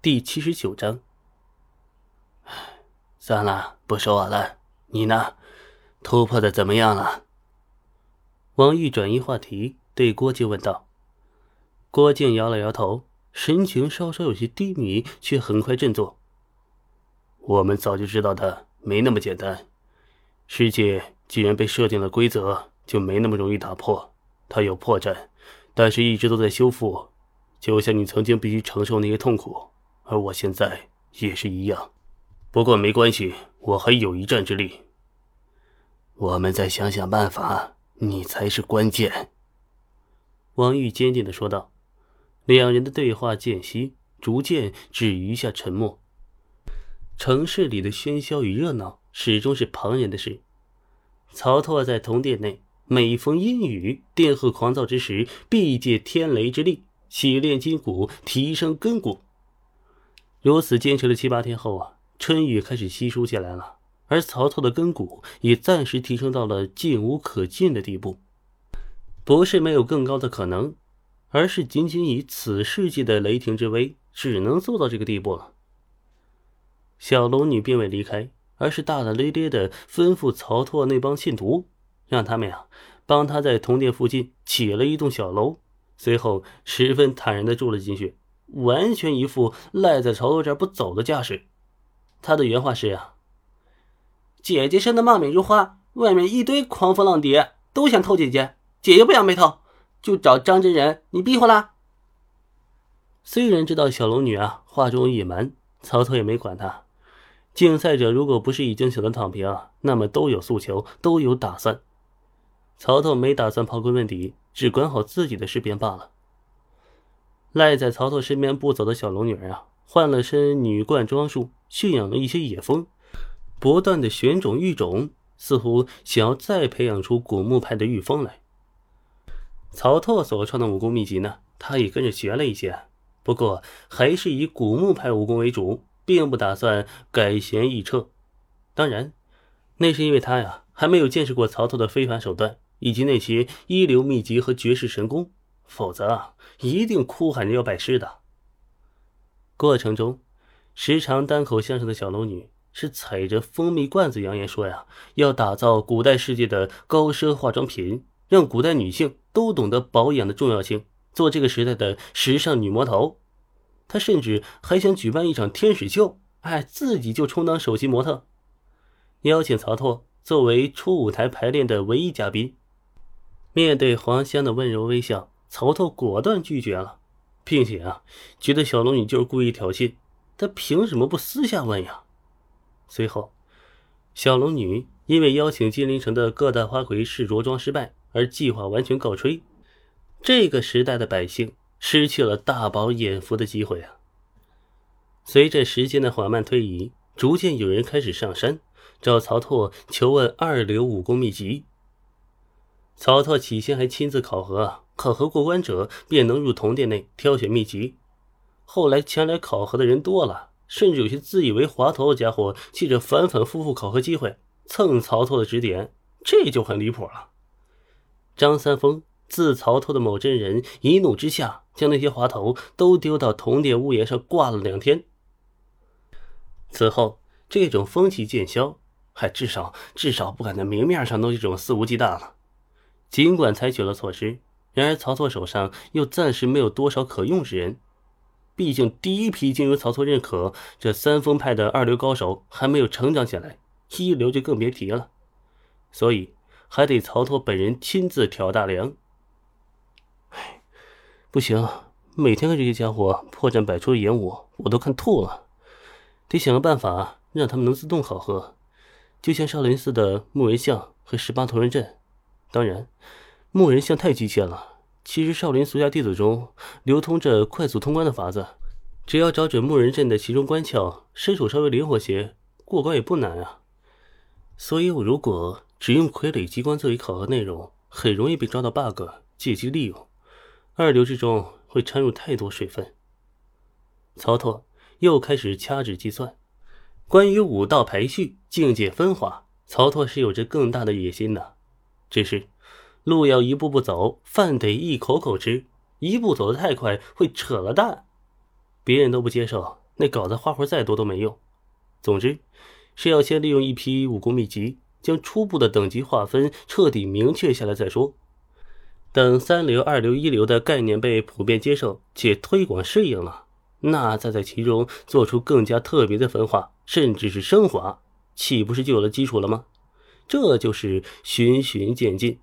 第七十九章。算了，不说我了。你呢？突破的怎么样了？王毅转移话题，对郭靖问道。郭靖摇了摇头，神情稍稍有些低迷，却很快振作。我们早就知道的，没那么简单。世界既然被设定了规则，就没那么容易打破。它有破绽，但是一直都在修复。就像你曾经必须承受那些痛苦，而我现在也是一样。不过没关系，我还有一战之力。我们再想想办法，你才是关键。”王玉坚定的说道。两人的对话间隙，逐渐止于下沉默。城市里的喧嚣与热闹始终是旁人的事。曹拓在铜殿内，每逢阴雨、电荷狂躁之时，必借天雷之力洗炼筋骨，提升根骨。如此坚持了七八天后啊。春雨开始稀疏下来了，而曹操的根骨也暂时提升到了近无可进的地步。不是没有更高的可能，而是仅仅以此世界的雷霆之威，只能做到这个地步了。小龙女并未离开，而是大大咧咧的吩咐曹操那帮信徒，让他们呀帮他在铜殿附近起了一栋小楼，随后十分坦然的住了进去，完全一副赖在曹操这儿不走的架势。他的原话是呀：“姐姐生的貌美如花，外面一堆狂蜂浪蝶都想偷姐姐，姐姐不想被偷，就找张真人，你逼婚啦。”虽然知道小龙女啊话中隐瞒，曹操也没管他。竞赛者如果不是已经选择躺平，那么都有诉求，都有打算。曹操没打算刨根问底，只管好自己的事便罢了。赖在曹操身边不走的小龙女啊，换了身女冠装束。驯养了一些野蜂，不断的选种育种，似乎想要再培养出古墓派的御风来。曹拓所创的武功秘籍呢，他也跟着学了一些，不过还是以古墓派武功为主，并不打算改弦易辙。当然，那是因为他呀还没有见识过曹操的非凡手段以及那些一流秘籍和绝世神功，否则啊一定哭喊着要拜师的。过程中。时常单口相声的小龙女是踩着蜂蜜罐子扬言说呀，要打造古代世界的高奢化妆品，让古代女性都懂得保养的重要性，做这个时代的时尚女魔头。她甚至还想举办一场天使秀，哎，自己就充当首席模特，邀请曹拓作为初舞台排练的唯一嘉宾。面对黄香的温柔微笑，曹拓果断拒绝了，并且啊，觉得小龙女就是故意挑衅。他凭什么不私下问呀？随后，小龙女因为邀请金陵城的各大花魁试着装失败，而计划完全告吹。这个时代的百姓失去了大饱眼福的机会啊！随着时间的缓慢推移，逐渐有人开始上山找曹拓求问二流武功秘籍。曹操起先还亲自考核，考核过关者便能入铜殿内挑选秘籍。后来前来考核的人多了，甚至有些自以为滑头的家伙，借着反反复复考核机会蹭曹操的指点，这就很离谱了。张三丰自曹操的某真人一怒之下，将那些滑头都丢到铜殿屋檐上挂了两天。此后，这种风气渐消，还至少至少不敢在明面上弄这种肆无忌惮了。尽管采取了措施，然而曹操手上又暂时没有多少可用之人。毕竟，第一批经由曹操认可这三丰派的二流高手还没有成长起来，一流就更别提了。所以，还得曹操本人亲自挑大梁。哎，不行，每天跟这些家伙破绽百出的演武，我都看吐了。得想个办法让他们能自动考核，就像少林寺的木人像和十八铜人阵。当然，木人像太机械了。其实少林俗家弟子中流通着快速通关的法子，只要找准木人阵的其中关窍，身手稍微灵活些，过关也不难啊。所以，我如果只用傀儡机关作为考核内容，很容易被抓到 bug，借机利用。二流之中会掺入太多水分。曹拓又开始掐指计算，关于武道排序、境界分化，曹拓是有着更大的野心的，只是。路要一步步走，饭得一口口吃。一步走得太快，会扯了蛋。别人都不接受，那稿子花活再多都没用。总之，是要先利用一批武功秘籍，将初步的等级划分彻底明确下来再说。等三流、二流、一流的概念被普遍接受且推广适应了，那再在其中做出更加特别的分化，甚至是升华，岂不是就有了基础了吗？这就是循循渐进。